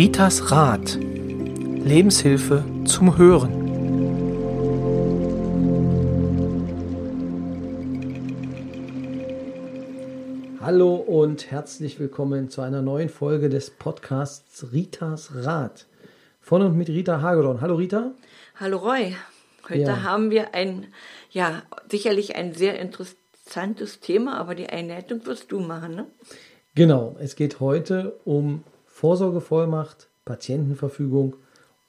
Ritas Rat. Lebenshilfe zum Hören. Hallo und herzlich willkommen zu einer neuen Folge des Podcasts Ritas Rat. Von und mit Rita Hagedorn. Hallo Rita. Hallo Roy. Heute ja. haben wir ein, ja, sicherlich ein sehr interessantes Thema, aber die Einleitung wirst du machen, ne? Genau, es geht heute um Vorsorgevollmacht, Patientenverfügung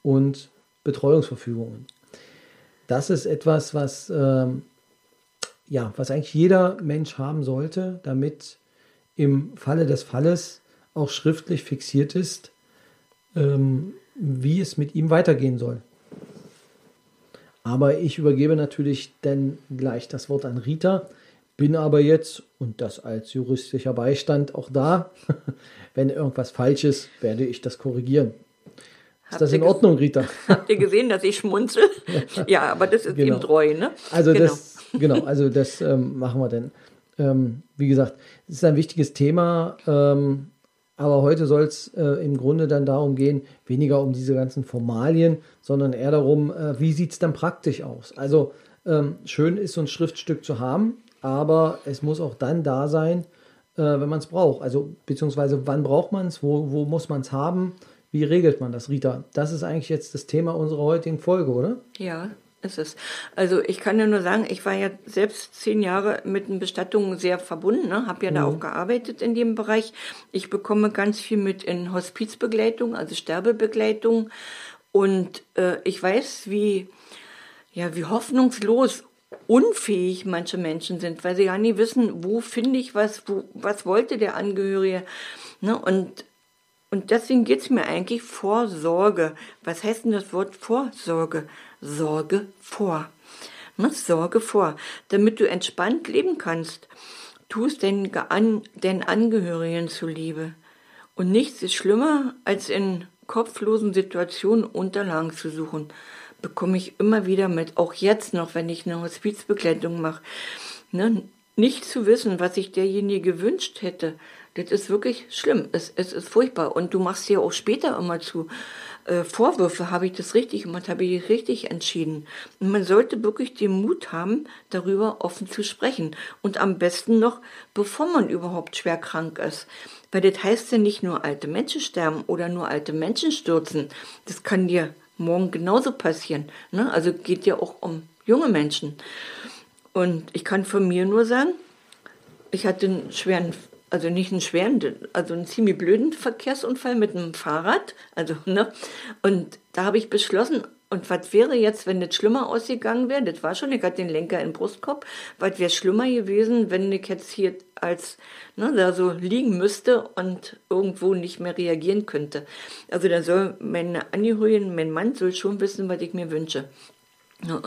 und Betreuungsverfügungen. Das ist etwas, was, ähm, ja, was eigentlich jeder Mensch haben sollte, damit im Falle des Falles auch schriftlich fixiert ist, ähm, wie es mit ihm weitergehen soll. Aber ich übergebe natürlich dann gleich das Wort an Rita, bin aber jetzt, und das als juristischer Beistand auch da, wenn irgendwas falsch ist, werde ich das korrigieren. Ist habt das in Ordnung, Rita? Habt ihr gesehen, dass ich schmunzel? ja, aber das ist genau. ihm treu, ne? Also genau. das, genau, also das ähm, machen wir denn. Ähm, wie gesagt, es ist ein wichtiges Thema, ähm, aber heute soll es äh, im Grunde dann darum gehen, weniger um diese ganzen Formalien, sondern eher darum, äh, wie sieht es dann praktisch aus. Also ähm, schön ist so ein Schriftstück zu haben, aber es muss auch dann da sein, äh, wenn man es braucht. Also beziehungsweise wann braucht man es, wo, wo muss man es haben, wie regelt man das, Rita? Das ist eigentlich jetzt das Thema unserer heutigen Folge, oder? Ja, ist es. Also ich kann ja nur sagen, ich war ja selbst zehn Jahre mit den Bestattungen sehr verbunden, ne? habe ja mhm. da auch gearbeitet in dem Bereich. Ich bekomme ganz viel mit in Hospizbegleitung, also Sterbebegleitung. Und äh, ich weiß, wie, ja, wie hoffnungslos unfähig manche Menschen sind, weil sie gar nicht wissen, wo finde ich was, wo, was wollte der Angehörige. Ne? Und, und deswegen geht es mir eigentlich Vorsorge. Was heißt denn das Wort Vorsorge? Sorge vor. Ne? Sorge vor, damit du entspannt leben kannst. Tu es den, den Angehörigen zuliebe. Und nichts ist schlimmer, als in kopflosen Situationen Unterlagen zu suchen bekomme ich immer wieder mit, auch jetzt noch, wenn ich eine Hospizbegleitung mache, ne, nicht zu wissen, was sich derjenige gewünscht hätte. Das ist wirklich schlimm. Es, es ist furchtbar. Und du machst ja auch später immer zu äh, Vorwürfe, habe ich das richtig gemacht, habe ich richtig entschieden. Und man sollte wirklich den Mut haben, darüber offen zu sprechen. Und am besten noch, bevor man überhaupt schwer krank ist. Weil das heißt ja nicht nur alte Menschen sterben oder nur alte Menschen stürzen. Das kann dir morgen genauso passieren. Ne? Also geht ja auch um junge Menschen. Und ich kann von mir nur sagen, ich hatte einen schweren, also nicht einen schweren, also einen ziemlich blöden Verkehrsunfall mit einem Fahrrad. Also, ne? Und da habe ich beschlossen, und was wäre jetzt, wenn das schlimmer ausgegangen wäre? Das war schon, ich hatte den Lenker im Brustkorb. Was wäre schlimmer gewesen, wenn ich jetzt hier als ne, da so liegen müsste und irgendwo nicht mehr reagieren könnte? Also da soll meine Angehörigen, mein Mann soll schon wissen, was ich mir wünsche. Ja,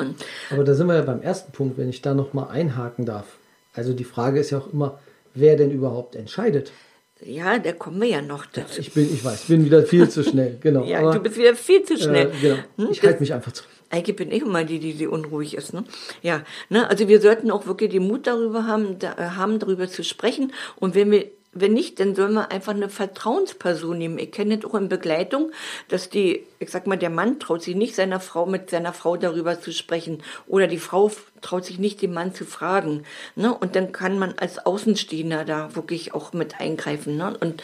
Aber da sind wir ja beim ersten Punkt, wenn ich da nochmal einhaken darf. Also die Frage ist ja auch immer, wer denn überhaupt entscheidet. Ja, da kommen wir ja noch dazu. Ich bin, ich weiß, ich bin wieder viel zu schnell, genau. ja, aber, du bist wieder viel zu schnell. Äh, genau. Hm? Ich halte mich einfach zurück. Eigentlich bin ich immer die, die, die unruhig ist. Ne? Ja, ne? also wir sollten auch wirklich den Mut darüber haben, da, äh, haben, darüber zu sprechen. Und wenn wir wenn nicht, dann soll man einfach eine Vertrauensperson nehmen. Ich kenne das auch in Begleitung, dass die, ich sag mal, der Mann traut sich nicht seiner Frau mit seiner Frau darüber zu sprechen oder die Frau traut sich nicht den Mann zu fragen. Ne? Und dann kann man als Außenstehender da wirklich auch mit eingreifen ne? und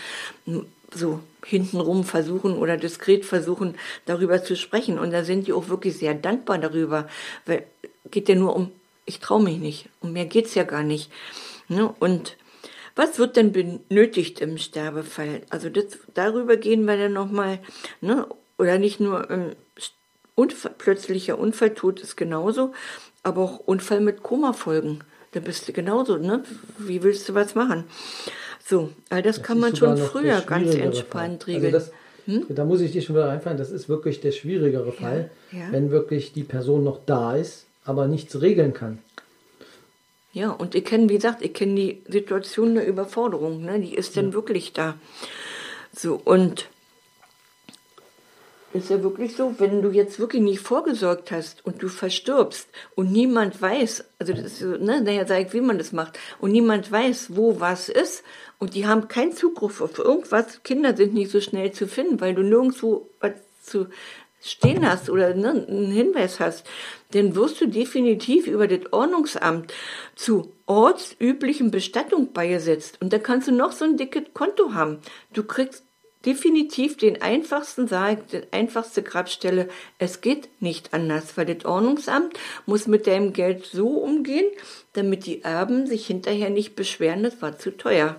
so hintenrum versuchen oder diskret versuchen, darüber zu sprechen. Und da sind die auch wirklich sehr dankbar darüber, weil geht ja nur um, ich traue mich nicht. Um mehr geht's ja gar nicht. Ne? Und was wird denn benötigt im Sterbefall? Also das, darüber gehen wir dann nochmal, ne? oder nicht nur ähm, Unfall, plötzlicher Unfalltod ist genauso, aber auch Unfall mit Komafolgen. Da bist du genauso, ne? Wie willst du was machen? So, all das, das kann man schon früher ganz entspannt Fall. Also regeln. Also das, hm? Da muss ich dir schon wieder reinfallen, das ist wirklich der schwierigere Fall, ja, ja. wenn wirklich die Person noch da ist, aber nichts regeln kann. Ja, und ich kenne, wie gesagt, ich kenne die Situation der Überforderung, ne? die ist ja. denn wirklich da. So, und ist ja wirklich so, wenn du jetzt wirklich nicht vorgesorgt hast und du verstirbst und niemand weiß, also das ist so, ne, naja, sag ich, wie man das macht, und niemand weiß, wo was ist und die haben keinen Zugriff auf irgendwas, Kinder sind nicht so schnell zu finden, weil du nirgendwo was zu stehen hast oder ne, einen Hinweis hast, dann wirst du definitiv über das Ordnungsamt zu ortsüblichen Bestattung beigesetzt. Und da kannst du noch so ein dickes Konto haben. Du kriegst definitiv den einfachsten Sarg, die einfachste Grabstelle. Es geht nicht anders, weil das Ordnungsamt muss mit deinem Geld so umgehen, damit die Erben sich hinterher nicht beschweren, das war zu teuer.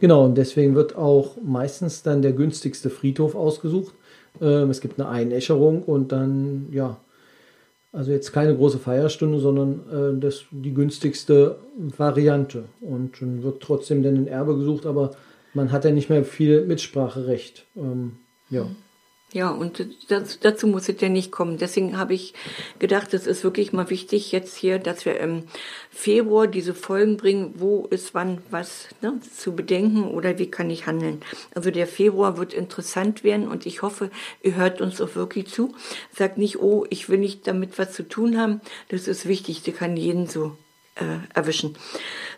Genau, und deswegen wird auch meistens dann der günstigste Friedhof ausgesucht. Ähm, es gibt eine Einäscherung und dann, ja, also jetzt keine große Feierstunde, sondern äh, das, die günstigste Variante. Und dann wird trotzdem dann ein Erbe gesucht, aber man hat ja nicht mehr viel Mitspracherecht. Ähm, ja. Ja, und das, dazu muss es ja nicht kommen. Deswegen habe ich gedacht, es ist wirklich mal wichtig jetzt hier, dass wir im Februar diese Folgen bringen, wo ist wann was ne, zu bedenken oder wie kann ich handeln. Also der Februar wird interessant werden und ich hoffe, ihr hört uns auch wirklich zu. Sagt nicht, oh, ich will nicht damit was zu tun haben. Das ist wichtig, das kann jeden so äh, erwischen.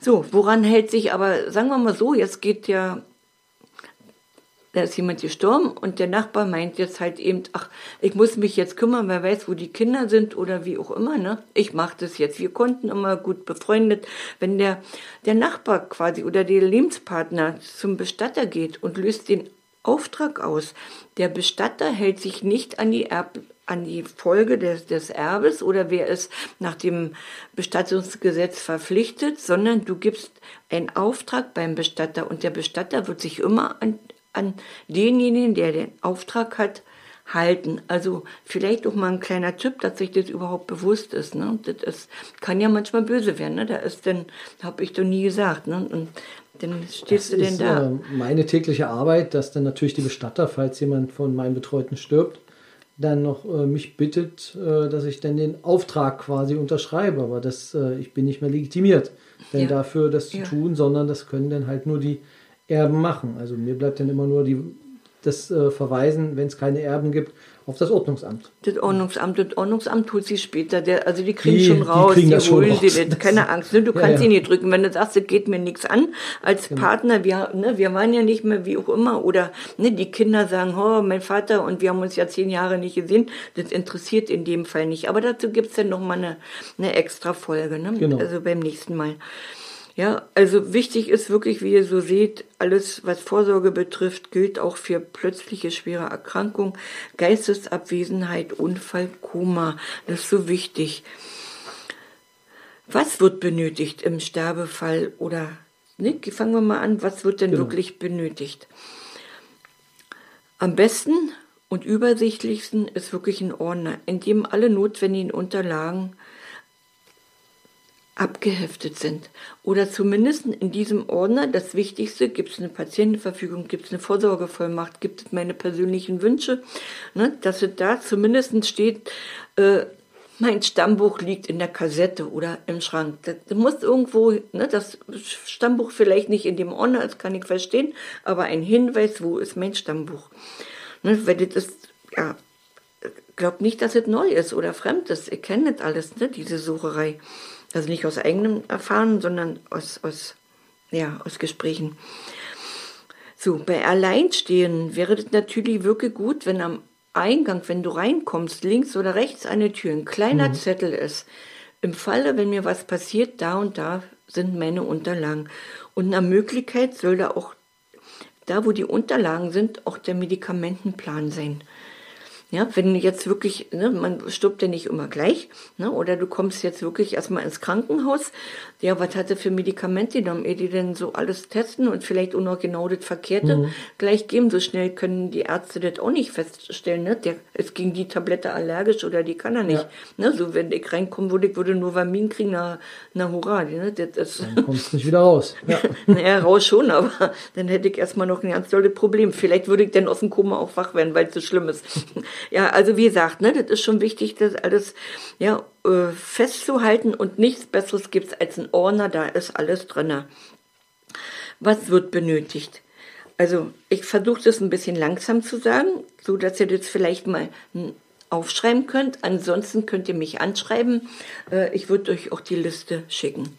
So, woran hält sich aber, sagen wir mal so, jetzt geht ja da ist jemand gestorben und der Nachbar meint jetzt halt eben, ach, ich muss mich jetzt kümmern, wer weiß, wo die Kinder sind oder wie auch immer, ne? Ich mache das jetzt. Wir konnten immer gut befreundet, wenn der, der Nachbar quasi oder der Lebenspartner zum Bestatter geht und löst den Auftrag aus. Der Bestatter hält sich nicht an die Erb an die Folge des, des Erbes oder wer ist nach dem Bestattungsgesetz verpflichtet, sondern du gibst einen Auftrag beim Bestatter und der Bestatter wird sich immer an, an denjenigen, der den Auftrag hat, halten. Also vielleicht auch mal ein kleiner Tipp, dass sich das überhaupt bewusst ist. Ne? Das ist, kann ja manchmal böse werden. Ne? Da ist denn, habe ich doch nie gesagt. Ne? Und dann stehst das du denn da. Äh, meine tägliche Arbeit, dass dann natürlich die Bestatter, falls jemand von meinen Betreuten stirbt, dann noch äh, mich bittet, äh, dass ich dann den Auftrag quasi unterschreibe. Aber das, äh, ich bin nicht mehr legitimiert, denn ja. dafür das zu ja. tun, sondern das können dann halt nur die Erben machen. Also mir bleibt dann immer nur die, das äh, Verweisen, wenn es keine Erben gibt, auf das Ordnungsamt. Das Ordnungsamt, das Ordnungsamt tut sie später. Der, also die kriegen die, schon raus, die, die holen raus. sie das. Keine Angst, ne? du kannst ja, sie nicht drücken. Wenn du sagst, es geht mir nichts an, als genau. Partner, wir, ne, wir waren ja nicht mehr wie auch immer. Oder ne, die Kinder sagen, oh, mein Vater und wir haben uns ja zehn Jahre nicht gesehen. Das interessiert in dem Fall nicht. Aber dazu gibt's dann nochmal eine, eine extra Folge, ne? Genau. also beim nächsten Mal. Ja, also wichtig ist wirklich, wie ihr so seht, alles, was Vorsorge betrifft, gilt auch für plötzliche schwere Erkrankung, Geistesabwesenheit, Unfall, Koma. Das ist so wichtig. Was wird benötigt im Sterbefall oder, Nick, fangen wir mal an, was wird denn genau. wirklich benötigt? Am besten und übersichtlichsten ist wirklich ein Ordner, in dem alle notwendigen Unterlagen abgeheftet sind. Oder zumindest in diesem Ordner, das Wichtigste, gibt es eine Patientenverfügung, gibt es eine Vorsorgevollmacht, gibt es meine persönlichen Wünsche, ne, dass es da zumindest steht, äh, mein Stammbuch liegt in der Kassette oder im Schrank. Das, muss irgendwo, ne, das Stammbuch vielleicht nicht in dem Ordner, das kann ich verstehen, aber ein Hinweis, wo ist mein Stammbuch. Ne, weil das ja, glaubt nicht, dass es neu ist oder fremd ist. Ihr kennt das alles, ne, diese Sucherei. Also nicht aus eigenem Erfahren, sondern aus, aus, ja, aus Gesprächen. So, bei Alleinstehen wäre das natürlich wirklich gut, wenn am Eingang, wenn du reinkommst, links oder rechts eine Tür, ein kleiner mhm. Zettel ist. Im Falle, wenn mir was passiert, da und da sind meine Unterlagen. Und nach Möglichkeit soll da auch, da wo die Unterlagen sind, auch der Medikamentenplan sein. Ja, wenn jetzt wirklich, ne, man stirbt ja nicht immer gleich, ne, oder du kommst jetzt wirklich erstmal ins Krankenhaus, ja, was hat er für Medikamente genommen, ehe die denn so alles testen und vielleicht auch noch genau das Verkehrte mhm. gleich geben, so schnell können die Ärzte das auch nicht feststellen, ne, der ist gegen die Tablette allergisch oder die kann er nicht, ja. ne, so wenn ich reinkommen würde, ich würde nur Vamin kriegen, na, na hurra, ne, das ist. Dann kommst du nicht wieder raus. Ja. naja, raus schon, aber dann hätte ich erstmal noch ein ganz tolles Problem. Vielleicht würde ich dann aus dem Koma auch wach werden, weil es so schlimm ist. Ja, also wie gesagt, ne, das ist schon wichtig, das alles ja, äh, festzuhalten und nichts Besseres gibt es als ein Ordner, da ist alles drin. Was wird benötigt? Also ich versuche das ein bisschen langsam zu sagen, so dass ihr das vielleicht mal aufschreiben könnt. Ansonsten könnt ihr mich anschreiben. Äh, ich würde euch auch die Liste schicken.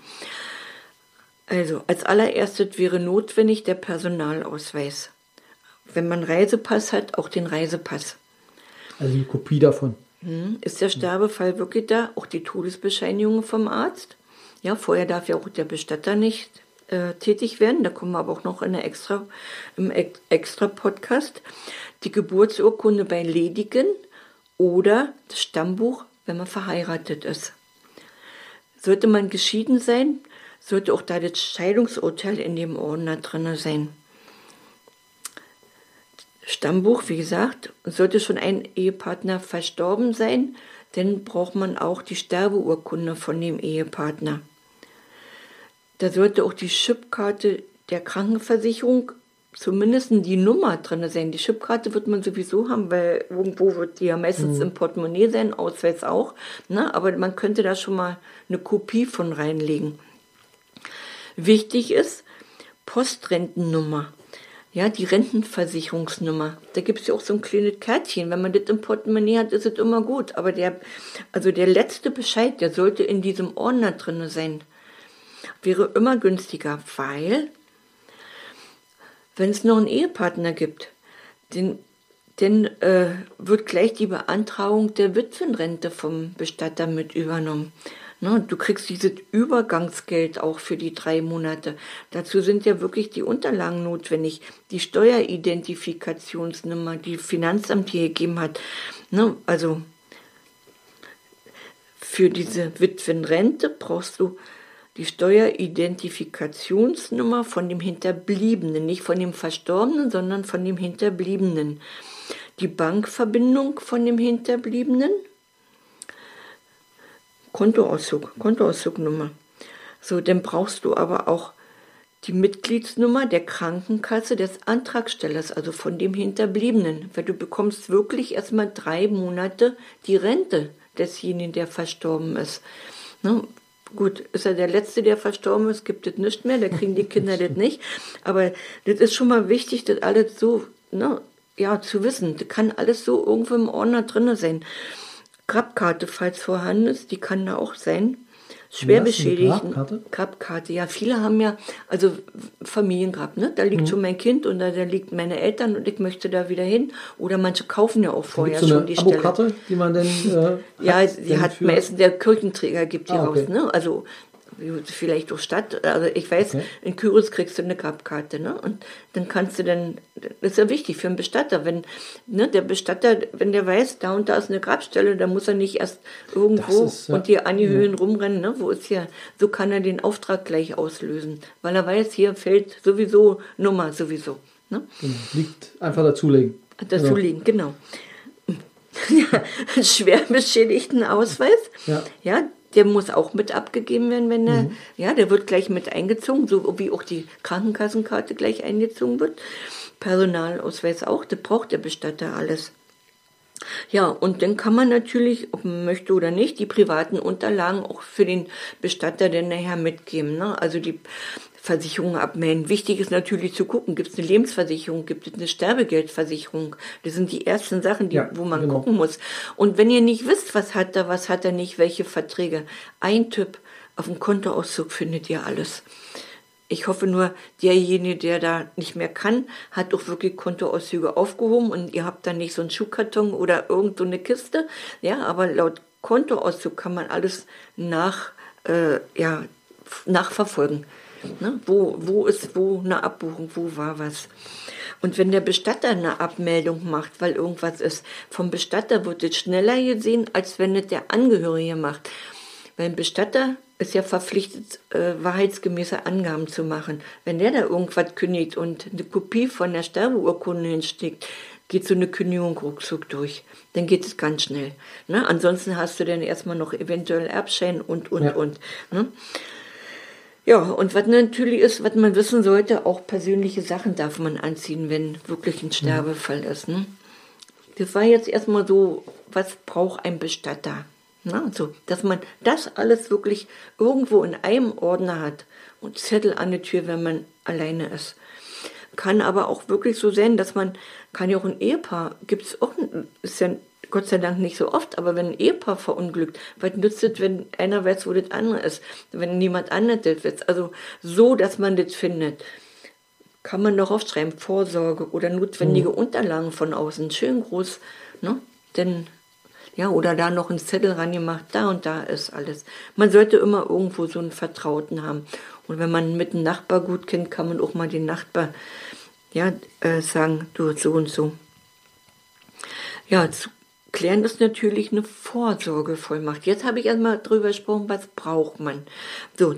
Also als allererstes wäre notwendig der Personalausweis. Wenn man Reisepass hat, auch den Reisepass. Also die Kopie davon. Hm, ist der Sterbefall wirklich da? Auch die Todesbescheinigung vom Arzt? Ja, vorher darf ja auch der Bestatter nicht äh, tätig werden. Da kommen wir aber auch noch in der extra, im extra Podcast. Die Geburtsurkunde bei Ledigen oder das Stammbuch, wenn man verheiratet ist. Sollte man geschieden sein, sollte auch da das Scheidungsurteil in dem Ordner drin sein. Stammbuch, wie gesagt, sollte schon ein Ehepartner verstorben sein, dann braucht man auch die Sterbeurkunde von dem Ehepartner. Da sollte auch die Chipkarte der Krankenversicherung zumindest die Nummer drin sein. Die Chipkarte wird man sowieso haben, weil irgendwo wird die ja meistens mhm. im Portemonnaie sein, Ausweis auch. Ne? Aber man könnte da schon mal eine Kopie von reinlegen. Wichtig ist Postrentennummer. Ja, die Rentenversicherungsnummer. Da gibt es ja auch so ein kleines Kärtchen. Wenn man das im Portemonnaie hat, ist es immer gut. Aber der, also der letzte Bescheid, der sollte in diesem Ordner drin sein. Wäre immer günstiger, weil wenn es noch einen Ehepartner gibt, den, dann äh, wird gleich die Beantragung der Witwenrente vom Bestatter mit übernommen. Ne, du kriegst dieses Übergangsgeld auch für die drei Monate. Dazu sind ja wirklich die Unterlagen notwendig. Die Steueridentifikationsnummer, die Finanzamt hier gegeben hat. Ne, also für diese Witwenrente brauchst du die Steueridentifikationsnummer von dem Hinterbliebenen, nicht von dem Verstorbenen, sondern von dem Hinterbliebenen. Die Bankverbindung von dem Hinterbliebenen, Kontoauszug, Kontoauszugnummer. So, dann brauchst du aber auch die Mitgliedsnummer der Krankenkasse des Antragstellers, also von dem Hinterbliebenen, weil du bekommst wirklich erstmal drei Monate die Rente desjenigen, der verstorben ist. Ne? Gut, ist er der Letzte, der verstorben ist, gibt es nicht mehr, da kriegen die Kinder das nicht. Aber das ist schon mal wichtig, das alles so, ne, ja, zu wissen. Das kann alles so irgendwo im Ordner drin sein. Grabkarte, falls vorhanden ist, die kann da auch sein schwer beschädigten. Grabkarte? Grabkarte, ja. Viele haben ja, also Familiengrab, ne? Da liegt mhm. schon mein Kind und da, da liegt meine Eltern und ich möchte da wieder hin. Oder manche kaufen ja auch vorher so schon die Stelle. die man denn. Äh, ja, die hat meistens der Kirchenträger gibt die ah, okay. raus, ne? Also vielleicht durch Stadt, also ich weiß, okay. in Kyros kriegst du eine Grabkarte, ne? Und dann kannst du dann, das ist ja wichtig für einen Bestatter, wenn, ne, der Bestatter, wenn der weiß, da und da ist eine Grabstelle, dann muss er nicht erst irgendwo ist, ja. und hier an die Höhen ja. rumrennen, ne? Wo ist hier, so kann er den Auftrag gleich auslösen, weil er weiß, hier fällt sowieso Nummer sowieso, ne? Genau. Liegt einfach dazulegen. Dazulegen, genau. genau. ja, schwer beschädigten Ausweis. Ja. ja, der muss auch mit abgegeben werden, wenn der, mhm. ja, der wird gleich mit eingezogen, so wie auch die Krankenkassenkarte gleich eingezogen wird. Personalausweis auch, das braucht der Bestatter alles. Ja, und dann kann man natürlich, ob man möchte oder nicht, die privaten Unterlagen auch für den Bestatter dann nachher mitgeben. Ne? Also die Versicherungen abmelden. Wichtig ist natürlich zu gucken, gibt es eine Lebensversicherung, gibt es eine Sterbegeldversicherung. Das sind die ersten Sachen, die, ja, wo man genau. gucken muss. Und wenn ihr nicht wisst, was hat er, was hat er nicht, welche Verträge, ein Tipp, auf dem Kontoauszug findet ihr alles. Ich hoffe nur, derjenige, der da nicht mehr kann, hat doch wirklich Kontoauszüge aufgehoben und ihr habt dann nicht so einen Schuhkarton oder irgend so eine Kiste. Ja, aber laut Kontoauszug kann man alles nach, äh, ja, nachverfolgen. Ne? Wo, wo ist wo eine Abbuchung, wo war was? Und wenn der Bestatter eine Abmeldung macht, weil irgendwas ist, vom Bestatter wird es schneller gesehen, als wenn es der Angehörige macht. Weil ein Bestatter ist ja verpflichtet, äh, wahrheitsgemäße Angaben zu machen. Wenn der da irgendwas kündigt und eine Kopie von der Sterbeurkunde hinsteckt, geht so eine Kündigung ruckzuck durch. Dann geht es ganz schnell. Ne? Ansonsten hast du dann erstmal noch eventuell Erbschein und, und, ja. und. Ne? Ja, und was natürlich ist, was man wissen sollte, auch persönliche Sachen darf man anziehen, wenn wirklich ein Sterbefall ist. Ne? Das war jetzt erstmal so, was braucht ein Bestatter? Ne? Also, dass man das alles wirklich irgendwo in einem Ordner hat und Zettel an der Tür, wenn man alleine ist. kann aber auch wirklich so sein, dass man, kann ja auch ein Ehepaar, gibt es auch, ist ja Gott sei Dank nicht so oft, aber wenn ein Ehepaar verunglückt, was nützt es, wenn einer weiß, wo das andere ist, wenn niemand anderes das weiß. Also so, dass man das findet, kann man doch aufschreiben, Vorsorge oder notwendige mhm. Unterlagen von außen, schön groß, ne? Denn, ja, oder da noch ein Zettel rangemacht, da und da ist alles. Man sollte immer irgendwo so einen Vertrauten haben. Und wenn man mit einem Nachbar gut kennt, kann man auch mal den Nachbar, ja, äh, sagen, du so und so. Ja, zu klären ist natürlich eine Vorsorgevollmacht. Jetzt habe ich erstmal drüber gesprochen, was braucht man. So,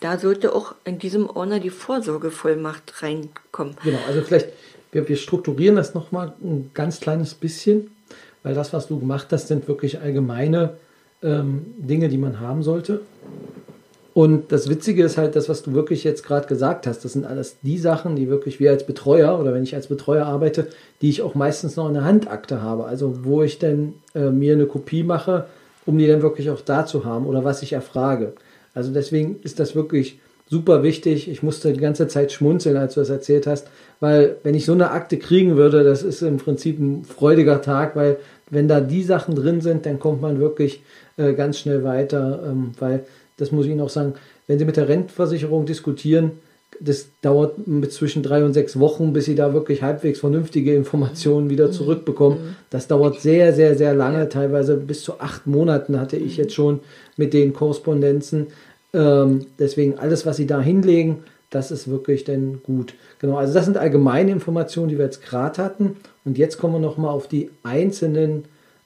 da sollte auch in diesem Ordner die Vorsorgevollmacht reinkommen. Genau, also vielleicht, wir, wir strukturieren das nochmal ein ganz kleines bisschen, weil das, was du gemacht hast, sind wirklich allgemeine ähm, Dinge, die man haben sollte. Und das Witzige ist halt das, was du wirklich jetzt gerade gesagt hast. Das sind alles die Sachen, die wirklich wir als Betreuer oder wenn ich als Betreuer arbeite, die ich auch meistens noch in der Handakte habe. Also wo ich dann äh, mir eine Kopie mache, um die dann wirklich auch da zu haben oder was ich erfrage. Also deswegen ist das wirklich super wichtig. Ich musste die ganze Zeit schmunzeln, als du das erzählt hast, weil wenn ich so eine Akte kriegen würde, das ist im Prinzip ein freudiger Tag, weil wenn da die Sachen drin sind, dann kommt man wirklich äh, ganz schnell weiter, ähm, weil das muss ich Ihnen auch sagen, wenn Sie mit der Rentenversicherung diskutieren, das dauert zwischen drei und sechs Wochen, bis Sie da wirklich halbwegs vernünftige Informationen wieder mhm. zurückbekommen. Mhm. Das dauert sehr, sehr, sehr lange, teilweise bis zu acht Monaten hatte ich jetzt schon mit den Korrespondenzen. Ähm, deswegen alles, was Sie da hinlegen, das ist wirklich dann gut. Genau, also das sind allgemeine Informationen, die wir jetzt gerade hatten. Und jetzt kommen wir nochmal auf die einzelnen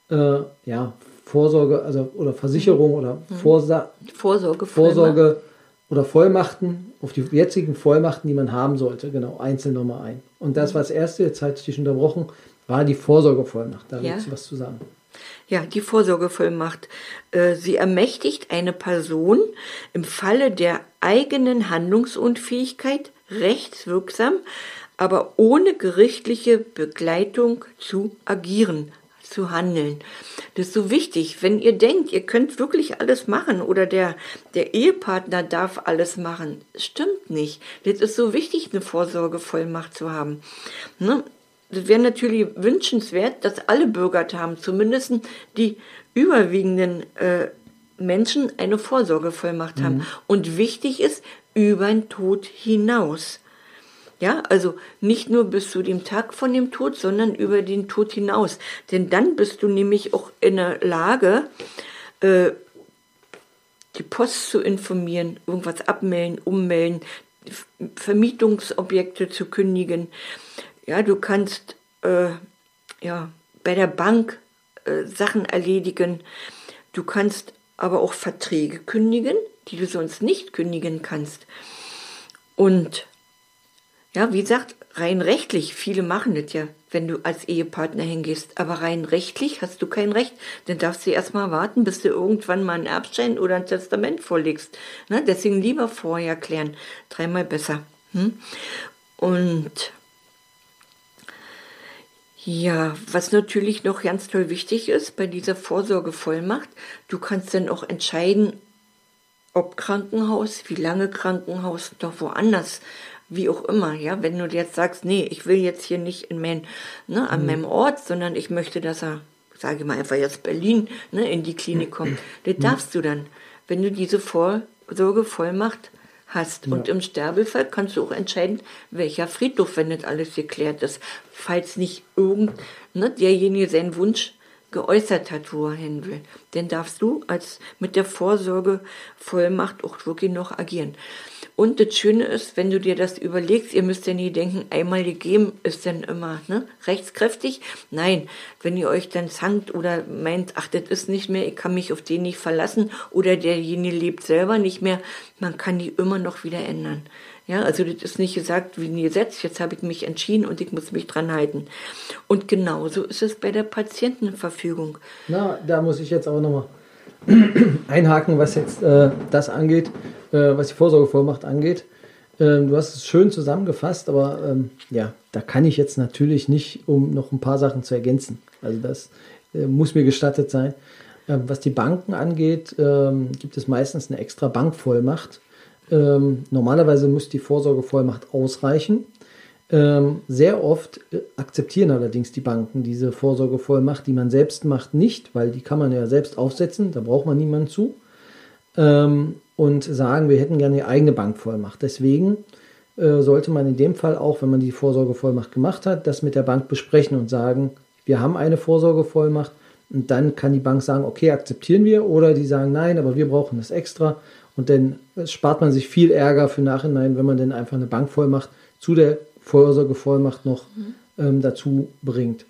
äh, ja, Vorsorge, also oder Versicherung oder mhm. Vorsa Vorsorge, Vorsorge oder Vollmachten, auf die jetzigen Vollmachten, die man haben sollte, genau, einzeln nochmal ein. Und das war das erste, jetzt hatte ich dich unterbrochen, war die Vorsorgevollmacht. Da ja. willst du was zu sagen. Ja, die Vorsorgevollmacht. Äh, sie ermächtigt eine Person im Falle der eigenen Handlungsunfähigkeit rechtswirksam, aber ohne gerichtliche Begleitung zu agieren, zu handeln. Das ist so wichtig. Wenn ihr denkt, ihr könnt wirklich alles machen oder der, der Ehepartner darf alles machen, stimmt nicht. Das ist so wichtig, eine Vorsorgevollmacht zu haben. Ne? Das wäre natürlich wünschenswert, dass alle Bürger haben, zumindest die überwiegenden äh, Menschen eine Vorsorgevollmacht haben. Mhm. Und wichtig ist, über den Tod hinaus. Ja, also nicht nur bis zu dem Tag von dem Tod, sondern über den Tod hinaus. Denn dann bist du nämlich auch in der Lage, äh, die Post zu informieren, irgendwas abmelden, ummelden, Vermietungsobjekte zu kündigen. Ja, du kannst äh, ja, bei der Bank äh, Sachen erledigen. Du kannst aber auch Verträge kündigen, die du sonst nicht kündigen kannst. Und ja, wie gesagt, rein rechtlich, viele machen das ja, wenn du als Ehepartner hingehst. Aber rein rechtlich hast du kein Recht. Dann darfst du erstmal warten, bis du irgendwann mal einen Erbschein oder ein Testament vorlegst. Ne? Deswegen lieber vorher klären. Dreimal besser. Hm? Und ja, was natürlich noch ganz toll wichtig ist bei dieser Vorsorgevollmacht, du kannst dann auch entscheiden, ob Krankenhaus, wie lange Krankenhaus, doch woanders wie auch immer, ja, wenn du jetzt sagst, nee, ich will jetzt hier nicht in mein, ne, an mhm. meinem Ort, sondern ich möchte, dass er, sage ich mal einfach jetzt Berlin, ne, in die Klinik kommt, das mhm. darfst du dann, wenn du diese Vorsorgevollmacht hast. Ja. Und im Sterbefall kannst du auch entscheiden, welcher Friedhof, wenn das alles geklärt ist, falls nicht irgend, ne, derjenige seinen Wunsch geäußert hat, wo er hin will. Dann darfst du als mit der Vorsorgevollmacht auch wirklich noch agieren. Und das Schöne ist, wenn du dir das überlegst, ihr müsst ja nie denken, einmal gegeben ist dann immer ne, rechtskräftig. Nein, wenn ihr euch dann zankt oder meint, ach, das ist nicht mehr, ich kann mich auf den nicht verlassen oder derjenige lebt selber nicht mehr, man kann die immer noch wieder ändern. Ja, also das ist nicht gesagt wie ein Gesetz, jetzt habe ich mich entschieden und ich muss mich dran halten. Und genauso ist es bei der Patientenverfügung. Na, da muss ich jetzt auch nochmal einhaken, was jetzt äh, das angeht, äh, was die Vorsorgevollmacht angeht. Ähm, du hast es schön zusammengefasst, aber ähm, ja, da kann ich jetzt natürlich nicht, um noch ein paar Sachen zu ergänzen. Also das äh, muss mir gestattet sein. Ähm, was die Banken angeht, ähm, gibt es meistens eine extra Bankvollmacht. Ähm, normalerweise muss die Vorsorgevollmacht ausreichen. Ähm, sehr oft äh, akzeptieren allerdings die Banken diese Vorsorgevollmacht, die man selbst macht, nicht, weil die kann man ja selbst aufsetzen, da braucht man niemanden zu. Ähm, und sagen, wir hätten gerne eine eigene Bankvollmacht. Deswegen äh, sollte man in dem Fall auch, wenn man die Vorsorgevollmacht gemacht hat, das mit der Bank besprechen und sagen, wir haben eine Vorsorgevollmacht und dann kann die Bank sagen, okay, akzeptieren wir oder die sagen, nein, aber wir brauchen das extra und dann spart man sich viel Ärger für Nachhinein, wenn man dann einfach eine Bankvollmacht zu der Vorsorgevollmacht noch mhm. ähm, dazu bringt.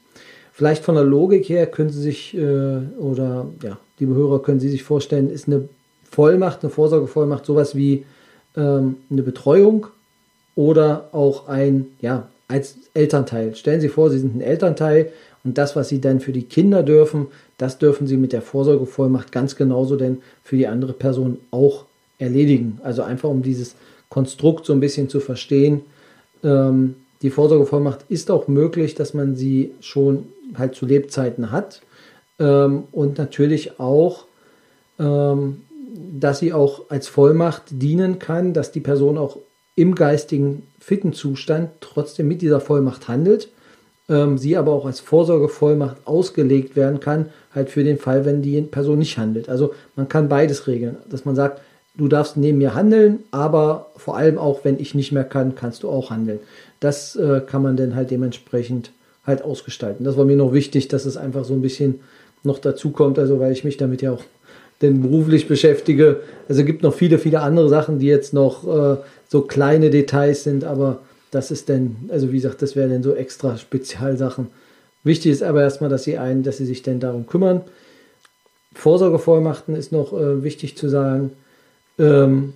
Vielleicht von der Logik her können Sie sich äh, oder ja, liebe Hörer, können Sie sich vorstellen, ist eine Vollmacht, eine Vorsorgevollmacht sowas wie ähm, eine Betreuung oder auch ein, ja, als Elternteil. Stellen Sie vor, Sie sind ein Elternteil und das, was Sie dann für die Kinder dürfen, das dürfen Sie mit der Vorsorgevollmacht ganz genauso denn für die andere Person auch erledigen. Also einfach um dieses Konstrukt so ein bisschen zu verstehen, ähm, die Vorsorgevollmacht ist auch möglich, dass man sie schon halt zu Lebzeiten hat ähm, und natürlich auch, ähm, dass sie auch als Vollmacht dienen kann, dass die Person auch im geistigen fitten Zustand trotzdem mit dieser Vollmacht handelt, ähm, sie aber auch als Vorsorgevollmacht ausgelegt werden kann, halt für den Fall, wenn die Person nicht handelt. Also man kann beides regeln, dass man sagt, du darfst neben mir handeln, aber vor allem auch, wenn ich nicht mehr kann, kannst du auch handeln. Das äh, kann man dann halt dementsprechend halt ausgestalten. Das war mir noch wichtig, dass es einfach so ein bisschen noch dazu kommt, also weil ich mich damit ja auch denn beruflich beschäftige. Also gibt noch viele, viele andere Sachen, die jetzt noch äh, so kleine Details sind, aber das ist dann, also wie gesagt, das wäre dann so extra Spezialsachen. Wichtig ist aber erstmal, dass sie einen, dass sie sich denn darum kümmern. Vorsorgevollmachten ist noch äh, wichtig zu sagen. Ähm,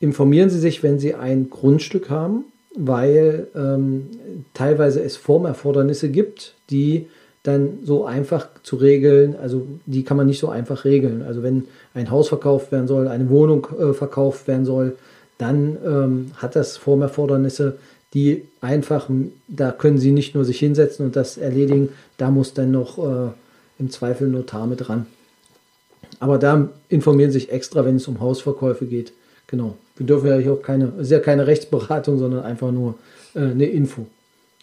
informieren Sie sich, wenn Sie ein Grundstück haben, weil ähm, teilweise es Formerfordernisse gibt, die dann so einfach zu regeln, also die kann man nicht so einfach regeln. Also wenn ein Haus verkauft werden soll, eine Wohnung äh, verkauft werden soll, dann ähm, hat das Formerfordernisse, die einfach, da können Sie nicht nur sich hinsetzen und das erledigen, da muss dann noch äh, im Zweifel Notar mit ran. Aber da informieren sich extra, wenn es um Hausverkäufe geht. Genau. Wir dürfen ja hier auch keine, ist ja keine Rechtsberatung, sondern einfach nur äh, eine Info.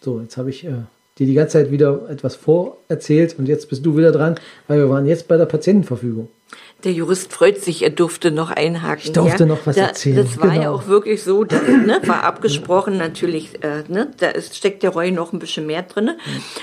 So, jetzt habe ich äh, dir die ganze Zeit wieder etwas vorerzählt und jetzt bist du wieder dran, weil wir waren jetzt bei der Patientenverfügung. Der Jurist freut sich, er durfte noch einhaken. Ich durfte ja. noch was da, erzählen. Das war genau. ja auch wirklich so, das, ne, war abgesprochen natürlich, äh, ne, da ist, steckt der Reue noch ein bisschen mehr drin.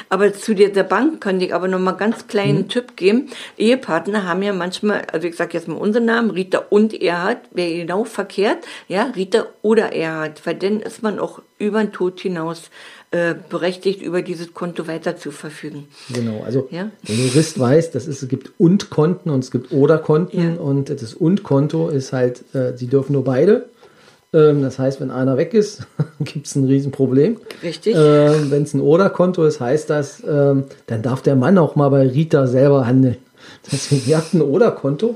Aber zu der, der Bank kann ich aber noch mal ganz kleinen mhm. Tipp geben. Ehepartner haben ja manchmal, also ich sage jetzt mal unseren Namen, Rita und Erhard, wer genau verkehrt, ja, Rita oder Erhard, weil dann ist man auch über den Tod hinaus äh, berechtigt, über dieses Konto weiter zu verfügen. Genau, also ja? der Jurist weiß, dass es, es gibt Und-Konten und es gibt Oder-Konten ja. und das Und-Konto ist halt, äh, sie dürfen nur beide. Ähm, das heißt, wenn einer weg ist, gibt es ein Riesenproblem. Richtig. Ähm, wenn es ein Oder-Konto ist, heißt das, ähm, dann darf der Mann auch mal bei Rita selber handeln. Deswegen, ihr habt ein Oder-Konto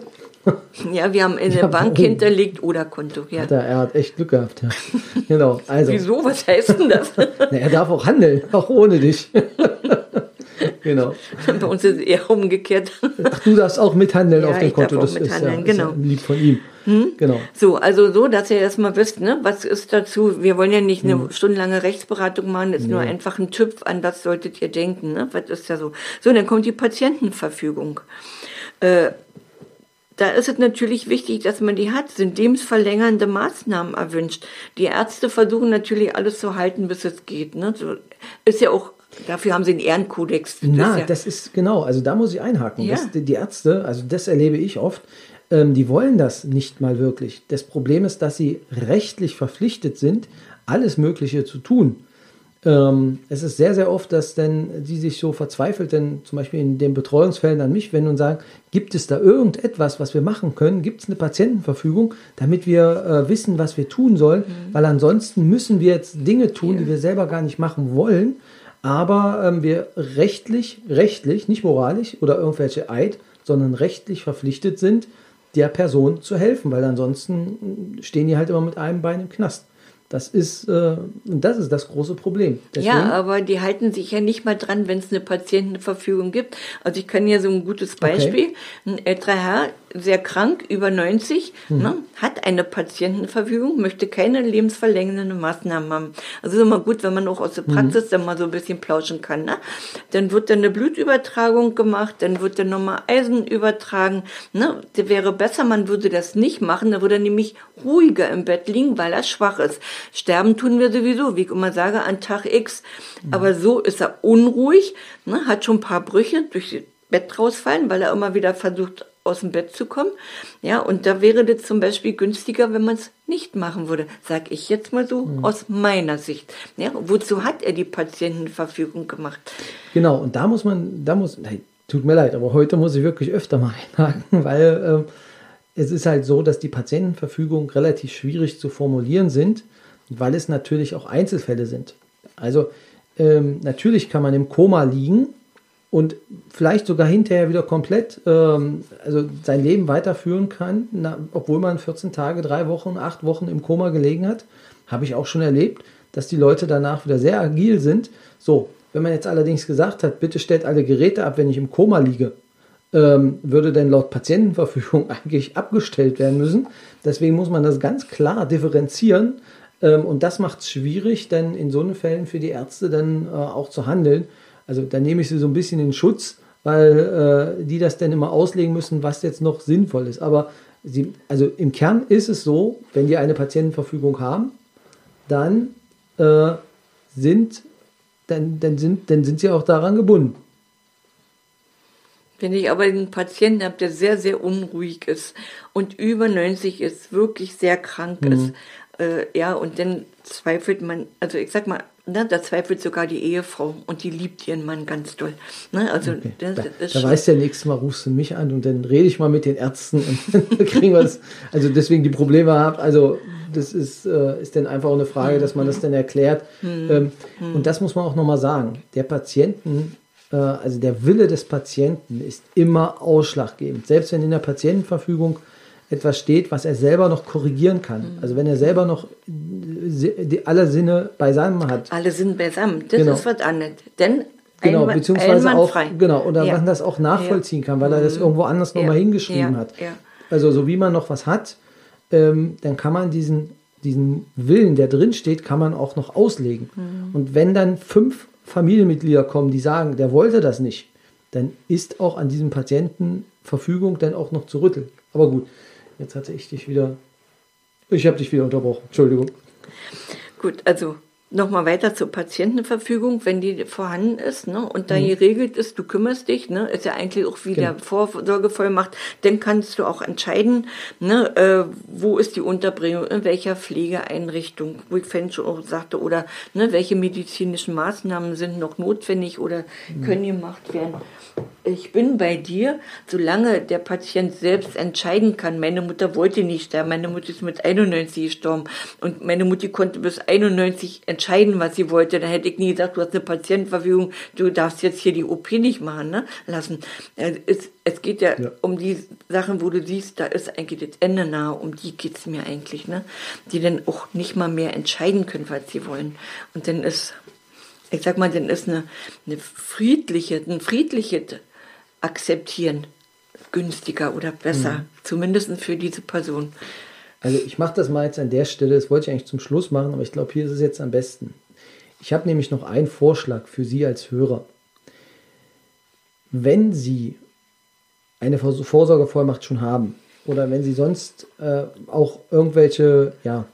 ja, wir haben in der Bank hinterlegt oder Konto. Ja. Hat er, er, hat echt Glück gehabt. Ja. Genau. Also. Wieso? Was heißt denn das? Na, er darf auch handeln, auch ohne dich. genau. Bei uns ist es eher umgekehrt. Ach, du darfst auch mithandeln ja, auf dem Konto. das ist ja, genau. ist ja lieb von ihm. Hm? Genau. So, also so, dass ihr erstmal wisst, ne, was ist dazu, wir wollen ja nicht eine hm. stundenlange Rechtsberatung machen, das ist nee. nur einfach ein Tipp, an was solltet ihr denken, ne? Was ist ja so. So, dann kommt die Patientenverfügung. Äh, da ist es natürlich wichtig, dass man die hat, sind lebensverlängernde Maßnahmen erwünscht. Die Ärzte versuchen natürlich alles zu halten, bis es geht. Ne? So, ist ja auch Dafür haben sie einen Ehrenkodex. Das Na, ja das ist genau, also da muss ich einhaken. Ja. Das, die Ärzte, also das erlebe ich oft, ähm, die wollen das nicht mal wirklich. Das Problem ist, dass sie rechtlich verpflichtet sind, alles Mögliche zu tun. Ähm, es ist sehr, sehr oft, dass denn die sich so verzweifelt, denn zum Beispiel in den Betreuungsfällen an mich wenden und sagen, gibt es da irgendetwas, was wir machen können? Gibt es eine Patientenverfügung, damit wir äh, wissen, was wir tun sollen? Mhm. Weil ansonsten müssen wir jetzt Dinge tun, die wir selber gar nicht machen wollen, aber ähm, wir rechtlich, rechtlich, nicht moralisch oder irgendwelche Eid, sondern rechtlich verpflichtet sind, der Person zu helfen, weil ansonsten stehen die halt immer mit einem Bein im Knast. Das ist, äh, das ist das große Problem. Deswegen, ja, aber die halten sich ja nicht mal dran, wenn es eine Patientenverfügung gibt. Also ich kann ja so ein gutes Beispiel. Okay. Ein älterer Herr, sehr krank, über 90, mhm. ne, hat eine Patientenverfügung, möchte keine lebensverlängernden Maßnahmen haben. Also ist immer gut, wenn man auch aus der mhm. Praxis mhm. dann mal so ein bisschen plauschen kann. Ne? Dann wird dann eine Blutübertragung gemacht, dann wird dann nochmal Eisen übertragen. Ne? Der wäre besser, man würde das nicht machen, da würde er nämlich ruhiger im Bett liegen, weil er schwach ist. Sterben tun wir sowieso, wie ich immer sage, an Tag X. Aber so ist er unruhig, ne? hat schon ein paar Brüche durch Bett rausfallen, weil er immer wieder versucht, aus dem Bett zu kommen. Ja, und da wäre das zum Beispiel günstiger, wenn man es nicht machen würde, sag ich jetzt mal so mhm. aus meiner Sicht. Ja, wozu hat er die Patientenverfügung gemacht? Genau, und da muss man, da muss, nein, tut mir leid, aber heute muss ich wirklich öfter mal einhaken, weil äh, es ist halt so, dass die Patientenverfügung relativ schwierig zu formulieren sind, weil es natürlich auch Einzelfälle sind. Also ähm, natürlich kann man im Koma liegen und vielleicht sogar hinterher wieder komplett ähm, also sein Leben weiterführen kann, na, obwohl man 14 Tage, drei Wochen, acht Wochen im Koma gelegen hat. Habe ich auch schon erlebt, dass die Leute danach wieder sehr agil sind. So, wenn man jetzt allerdings gesagt hat, bitte stellt alle Geräte ab, wenn ich im Koma liege, ähm, würde denn laut Patientenverfügung eigentlich abgestellt werden müssen. Deswegen muss man das ganz klar differenzieren. Ähm, und das macht es schwierig, denn in so einen Fällen für die Ärzte dann äh, auch zu handeln. Also da nehme ich sie so ein bisschen in Schutz, weil äh, die das dann immer auslegen müssen, was jetzt noch sinnvoll ist. Aber sie, also im Kern ist es so, wenn die eine Patientenverfügung haben, dann äh, sind, dann, dann, sind, dann sind sie auch daran gebunden. Wenn ich aber einen Patienten habe, der sehr, sehr unruhig ist und über 90 ist, wirklich sehr krank mhm. ist, äh, ja, und dann zweifelt man, also ich sag mal, ne, da zweifelt sogar die Ehefrau und die liebt ihren Mann ganz doll. Ne, also okay. das, das da, da weißt du ja nächstes Mal rufst du mich an und dann rede ich mal mit den Ärzten und dann kriegen wir es. Also deswegen die Probleme habt, also das ist, äh, ist dann einfach eine Frage, dass man das dann erklärt. Mhm. Ähm, mhm. Und das muss man auch nochmal sagen. Der Patienten, äh, also der Wille des Patienten ist immer ausschlaggebend. Selbst wenn in der Patientenverfügung etwas steht, was er selber noch korrigieren kann. Mhm. Also wenn er selber noch die, alle Sinne beisammen hat. Alle Sinne beisammen, das genau. ist was anderes. Denn Genau, beziehungsweise auch, frei. genau, oder ja. man das auch nachvollziehen kann, weil er das mhm. irgendwo anders ja. nochmal hingeschrieben ja. hat. Also so wie man noch was hat, ähm, dann kann man diesen, diesen Willen, der drin steht, kann man auch noch auslegen. Mhm. Und wenn dann fünf Familienmitglieder kommen, die sagen, der wollte das nicht, dann ist auch an diesem Patienten Verfügung dann auch noch zu rütteln. Aber gut, Jetzt hatte ich dich wieder. Ich habe dich wieder unterbrochen. Entschuldigung. Gut, also nochmal weiter zur Patientenverfügung, wenn die vorhanden ist, ne, und da mhm. geregelt ist, du kümmerst dich, ne, ist ja eigentlich auch wie genau. der Vorsorgevollmacht, dann kannst du auch entscheiden, ne, äh, wo ist die Unterbringung, in welcher Pflegeeinrichtung, wo ich vorhin schon auch sagte, oder ne, welche medizinischen Maßnahmen sind noch notwendig oder mhm. können gemacht werden ich bin bei dir, solange der Patient selbst entscheiden kann. Meine Mutter wollte nicht sterben. Meine Mutter ist mit 91 gestorben. Und meine Mutter konnte bis 91 entscheiden, was sie wollte. Da hätte ich nie gesagt, du hast eine Patientenverfügung, du darfst jetzt hier die OP nicht machen ne? lassen. Es, es geht ja, ja, um die Sachen, wo du siehst, da ist eigentlich das Ende nahe. Um die geht's mir eigentlich. Ne? Die dann auch nicht mal mehr entscheiden können, was sie wollen. Und dann ist ich sag mal, dann ist eine, eine friedliche, ein friedliches Akzeptieren günstiger oder besser, mhm. zumindest für diese Person. Also ich mache das mal jetzt an der Stelle, das wollte ich eigentlich zum Schluss machen, aber ich glaube, hier ist es jetzt am besten. Ich habe nämlich noch einen Vorschlag für Sie als Hörer. Wenn Sie eine Vorsorgevollmacht schon haben oder wenn Sie sonst äh, auch irgendwelche, ja,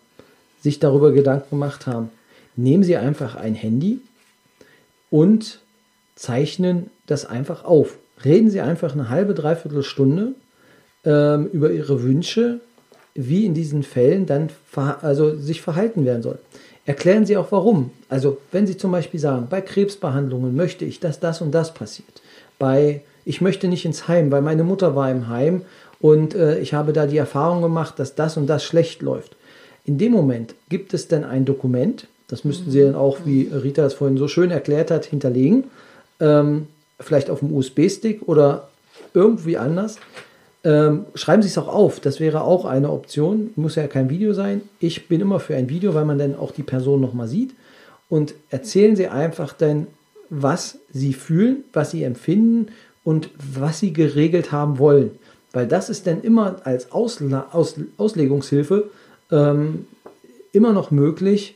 sich darüber Gedanken gemacht haben, nehmen Sie einfach ein Handy und zeichnen das einfach auf. Reden Sie einfach eine halbe, dreiviertel Stunde ähm, über Ihre Wünsche, wie in diesen Fällen dann also sich verhalten werden soll. Erklären Sie auch warum. Also wenn Sie zum Beispiel sagen, bei Krebsbehandlungen möchte ich, dass das und das passiert. Bei ich möchte nicht ins Heim, weil meine Mutter war im Heim und äh, ich habe da die Erfahrung gemacht, dass das und das schlecht läuft. In dem Moment gibt es dann ein Dokument, das müssten Sie dann auch, wie Rita es vorhin so schön erklärt hat, hinterlegen. Ähm, vielleicht auf dem USB-Stick oder irgendwie anders. Ähm, schreiben Sie es auch auf, das wäre auch eine Option. Muss ja kein Video sein. Ich bin immer für ein Video, weil man dann auch die Person nochmal sieht. Und erzählen Sie einfach dann, was Sie fühlen, was Sie empfinden und was Sie geregelt haben wollen. Weil das ist dann immer als Ausla Aus Auslegungshilfe ähm, immer noch möglich,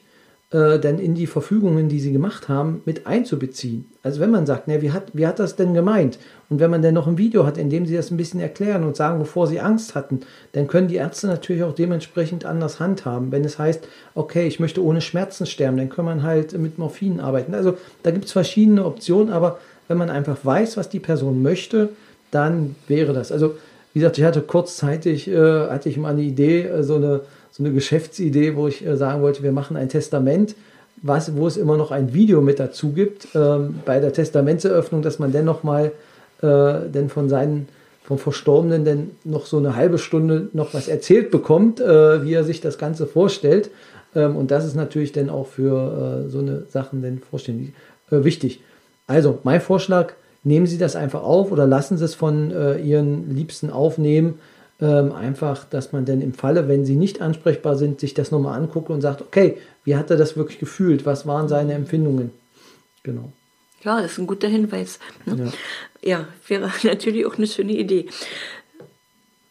äh, dann in die Verfügungen, die sie gemacht haben, mit einzubeziehen. Also wenn man sagt, ne, wie, hat, wie hat das denn gemeint? Und wenn man dann noch ein Video hat, in dem sie das ein bisschen erklären und sagen, wovor sie Angst hatten, dann können die Ärzte natürlich auch dementsprechend anders handhaben. Wenn es heißt, okay, ich möchte ohne Schmerzen sterben, dann kann man halt mit Morphin arbeiten. Also da gibt es verschiedene Optionen, aber wenn man einfach weiß, was die Person möchte, dann wäre das. Also wie gesagt, ich hatte kurzzeitig, äh, hatte ich mal eine Idee, äh, so eine so eine Geschäftsidee, wo ich äh, sagen wollte, wir machen ein Testament, was, wo es immer noch ein Video mit dazu gibt, ähm, bei der Testamentseröffnung, dass man dennoch mal äh, denn von seinen vom Verstorbenen denn noch so eine halbe Stunde noch was erzählt bekommt, äh, wie er sich das Ganze vorstellt. Ähm, und das ist natürlich dann auch für äh, so eine Sachen denn vorstellen, äh, wichtig. Also mein Vorschlag, nehmen Sie das einfach auf oder lassen Sie es von Ihren Liebsten aufnehmen ähm, einfach, dass man dann im Falle, wenn sie nicht ansprechbar sind, sich das nochmal anguckt und sagt, okay, wie hat er das wirklich gefühlt? Was waren seine Empfindungen? Genau. Ja, das ist ein guter Hinweis. Ne? Ja. ja, wäre natürlich auch eine schöne Idee.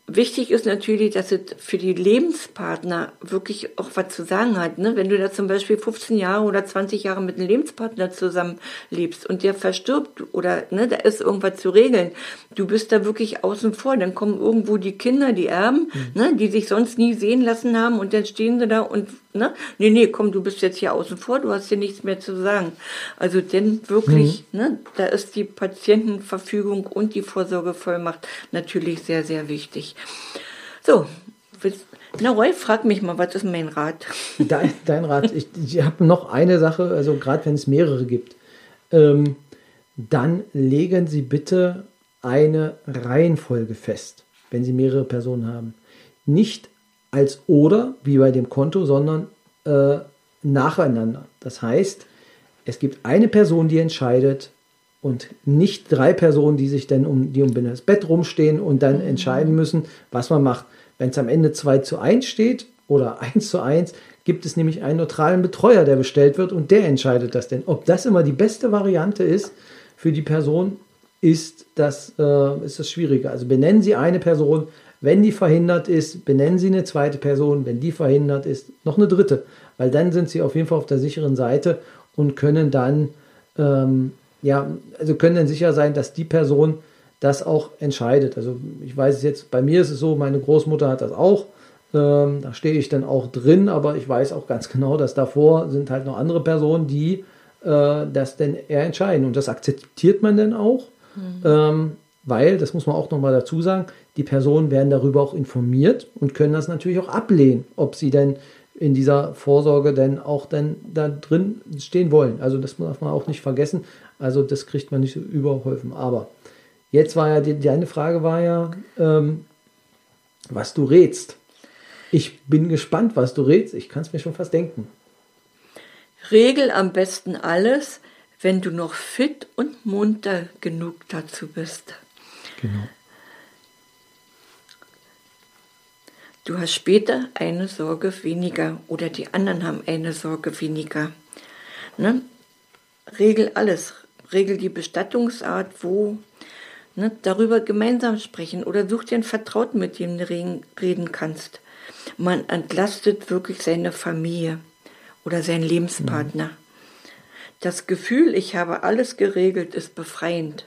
Wichtig ist natürlich, dass es für die Lebenspartner wirklich auch was zu sagen hat. Ne? Wenn du da zum Beispiel 15 Jahre oder 20 Jahre mit einem Lebenspartner zusammenlebst und der verstirbt oder ne, da ist irgendwas zu regeln, du bist da wirklich außen vor. Dann kommen irgendwo die Kinder, die Erben, mhm. ne, die sich sonst nie sehen lassen haben und dann stehen sie da und ne? Nee, nee, komm, du bist jetzt hier außen vor, du hast hier nichts mehr zu sagen. Also denn wirklich, mhm. ne, da ist die Patientenverfügung und die Vorsorgevollmacht natürlich sehr, sehr wichtig. So, na Roy, frag mich mal, was ist mein Rat? Dein, dein Rat, ich, ich habe noch eine Sache, also gerade wenn es mehrere gibt, ähm, dann legen Sie bitte eine Reihenfolge fest, wenn Sie mehrere Personen haben. Nicht als oder, wie bei dem Konto, sondern äh, nacheinander. Das heißt, es gibt eine Person, die entscheidet und nicht drei Personen, die sich dann um, die um das Bett rumstehen und dann mhm. entscheiden müssen, was man macht. Wenn es am Ende 2 zu 1 steht oder 1 zu 1, gibt es nämlich einen neutralen Betreuer, der bestellt wird und der entscheidet das denn. Ob das immer die beste Variante ist für die Person, ist das, äh, ist das Schwierige. Also benennen Sie eine Person, wenn die verhindert ist, benennen Sie eine zweite Person. Wenn die verhindert ist, noch eine dritte. Weil dann sind Sie auf jeden Fall auf der sicheren Seite und können dann, ähm, ja, also können dann sicher sein, dass die Person das auch entscheidet. Also ich weiß es jetzt, bei mir ist es so, meine Großmutter hat das auch. Ähm, da stehe ich dann auch drin, aber ich weiß auch ganz genau, dass davor sind halt noch andere Personen, die äh, das denn eher entscheiden. Und das akzeptiert man dann auch. Mhm. Ähm, weil, das muss man auch nochmal dazu sagen, die Personen werden darüber auch informiert und können das natürlich auch ablehnen, ob sie denn in dieser Vorsorge denn auch dann da drin stehen wollen. Also das darf man auch nicht vergessen. Also das kriegt man nicht so überholfen. Aber jetzt war ja, die, die eine Frage war ja, ähm, was du rätst. Ich bin gespannt, was du rätst. Ich kann es mir schon fast denken. Regel am besten alles, wenn du noch fit und munter genug dazu bist. Genau. Du hast später eine Sorge weniger oder die anderen haben eine Sorge weniger. Ne? Regel alles. Regel die Bestattungsart, wo. Ne? Darüber gemeinsam sprechen oder such dir einen Vertrauten, mit dem du reden kannst. Man entlastet wirklich seine Familie oder seinen Lebenspartner. Mhm. Das Gefühl, ich habe alles geregelt, ist befreiend.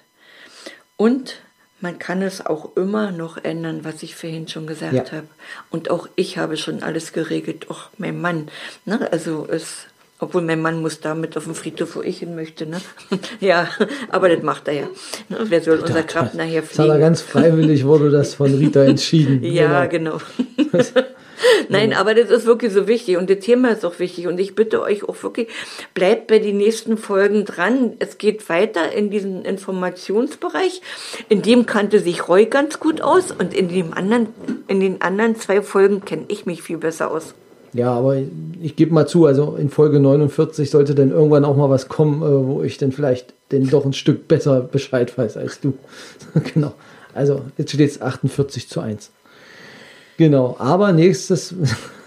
Und man kann es auch immer noch ändern, was ich vorhin schon gesagt ja. habe. Und auch ich habe schon alles geregelt, auch mein Mann. Ne? Also es, obwohl mein Mann muss damit auf dem Friedhof, wo ich hin möchte. Ne? ja, aber das macht er ja. Ne? Wer soll unser Grab nachher fliegen? Das hat er ganz freiwillig, wurde das von Rita entschieden. ja, genau. genau. Nein, aber das ist wirklich so wichtig und das Thema ist auch wichtig und ich bitte euch auch wirklich, bleibt bei den nächsten Folgen dran. Es geht weiter in diesen Informationsbereich. In dem kannte sich Roy ganz gut aus und in dem anderen, in den anderen zwei Folgen kenne ich mich viel besser aus. Ja, aber ich gebe mal zu, also in Folge 49 sollte dann irgendwann auch mal was kommen, äh, wo ich dann vielleicht denn doch ein Stück besser Bescheid weiß als du. genau. Also jetzt steht es 48 zu 1. Genau, aber nächstes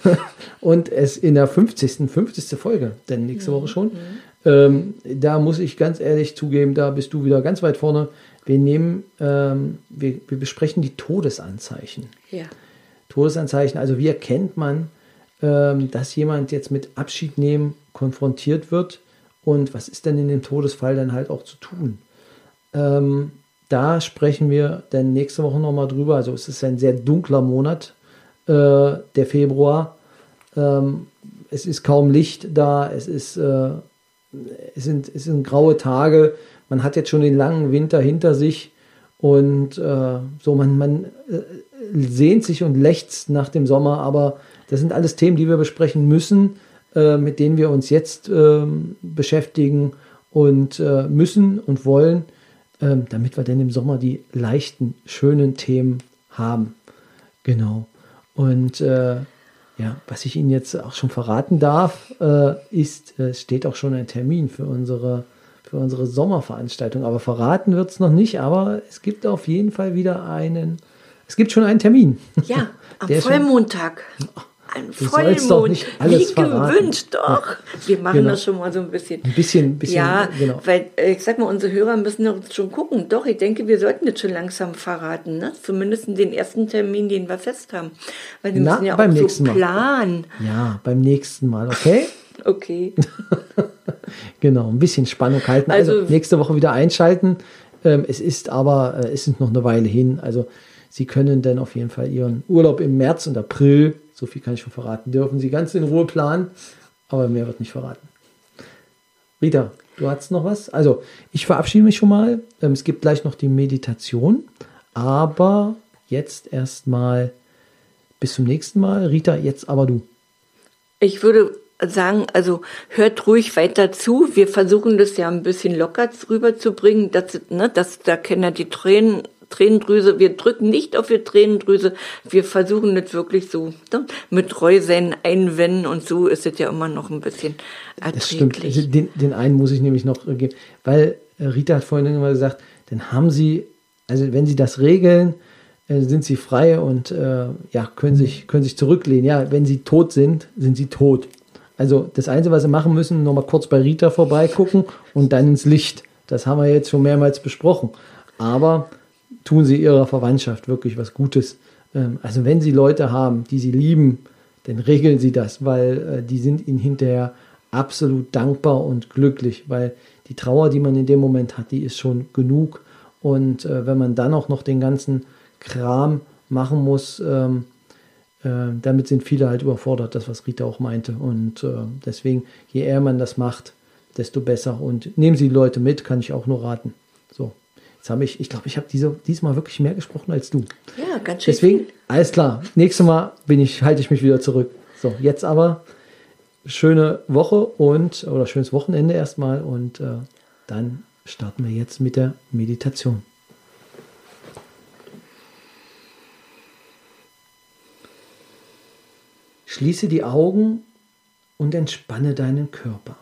und es in der 50. 50. Folge, denn nächste Woche schon. Ähm, da muss ich ganz ehrlich zugeben, da bist du wieder ganz weit vorne. Wir nehmen, ähm, wir, wir besprechen die Todesanzeichen. Ja. Todesanzeichen, also wie erkennt man, ähm, dass jemand jetzt mit Abschied nehmen konfrontiert wird und was ist denn in dem Todesfall dann halt auch zu tun? Ähm, da sprechen wir dann nächste Woche nochmal drüber. Also es ist ein sehr dunkler Monat, äh, der Februar. Ähm, es ist kaum Licht da, es ist, äh, es sind, es sind graue Tage. Man hat jetzt schon den langen Winter hinter sich und äh, so man, man äh, sehnt sich und lechzt nach dem Sommer, aber das sind alles Themen, die wir besprechen müssen, äh, mit denen wir uns jetzt ähm, beschäftigen und äh, müssen und wollen, ähm, damit wir dann im Sommer die leichten, schönen Themen haben. Genau. Und äh, ja, was ich Ihnen jetzt auch schon verraten darf, äh, ist, es steht auch schon ein Termin für unsere, für unsere Sommerveranstaltung. Aber verraten wird es noch nicht, aber es gibt auf jeden Fall wieder einen, es gibt schon einen Termin. Ja, am Vollmontag. Ein alles Wie verraten. gewünscht, doch. Wir machen Genau. das schon mal so ein bisschen. Ein bisschen, bisschen, Ja, genau. weil äh, ich sag mal, unsere Hörer müssen doch schon gucken. Doch, ich denke, wir sollten jetzt schon langsam verraten, ne? Zumindest den ersten Termin, den wir fest haben. Weil wir Na, müssen ja beim auch so planen. Ja, beim nächsten Mal, okay? Okay. Genau, ein bisschen Spannung halten. Also, Also- nächste Woche wieder einschalten. Ähm, es ist aber, äh, es ist noch eine Weile hin. Also Sie können dann auf jeden Fall Ihren Urlaub im März und April, so viel kann ich schon verraten, dürfen Sie ganz in Ruhe planen. Aber mehr wird nicht verraten. Rita, du hast noch was? Also, ich verabschiede mich schon mal. Ähm, es gibt gleich noch die Meditation. Aber jetzt erstmal bis zum nächsten Mal. Rita, jetzt aber du. Ich würde sagen, also hört ruhig weiter zu. Wir versuchen das ja ein bisschen locker rüberzubringen. Das, ne, das, da ja die Tränen, Tränendrüse. Wir drücken nicht auf die Tränendrüse. Wir versuchen das wirklich so ne, mit Reusen einwenden und so ist es ja immer noch ein bisschen Das stimmt. erträglich. Den, den einen muss ich nämlich noch äh, geben, weil äh, Rita hat vorhin immer gesagt, dann haben Sie, also wenn Sie das regeln, äh, sind Sie frei und äh, ja, können sich, können sich zurücklehnen. Ja, wenn Sie tot sind, sind Sie tot. Also das Einzige, was Sie machen müssen, nochmal kurz bei Rita vorbeigucken und dann ins Licht. Das haben wir jetzt schon mehrmals besprochen. Aber tun Sie Ihrer Verwandtschaft wirklich was Gutes. Ähm, also wenn Sie Leute haben, die Sie lieben, dann regeln Sie das, weil äh, die sind Ihnen hinterher absolut dankbar und glücklich, weil die Trauer, die man in dem Moment hat, die ist schon genug. Und äh, wenn man dann auch noch den ganzen Kram machen muss, ähm, äh, damit sind viele halt überfordert, das was Rita auch meinte. Und deswegen, je eher man das macht, desto besser. Und nehmen Sie die Leute mit, kann ich auch nur raten. So, jetzt habe ich, ich glaube, ich habe diese, diesmal wirklich mehr gesprochen als du. ja, ganz schön Deswegen, viel. alles klar. Nächstes Mal bin ich, halte ich mich wieder zurück. So, jetzt aber schöne Woche und oder schönes Wochenende erstmal und äh, dann starten wir jetzt mit der Meditation. Schließe die Augen und entspanne deinen Körper.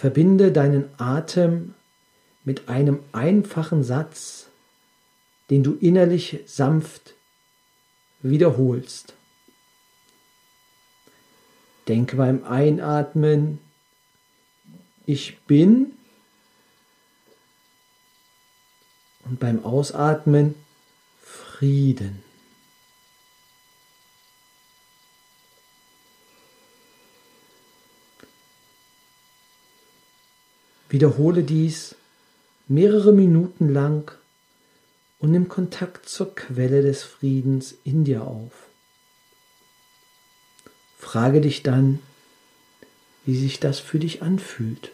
Verbinde deinen Atem mit einem einfachen Satz, den du innerlich sanft wiederholst. Denke beim Einatmen, ich bin und beim Ausatmen Frieden. Wiederhole dies mehrere Minuten lang und nimm Kontakt zur Quelle des Friedens in dir auf. Frage dich dann, wie sich das für dich anfühlt.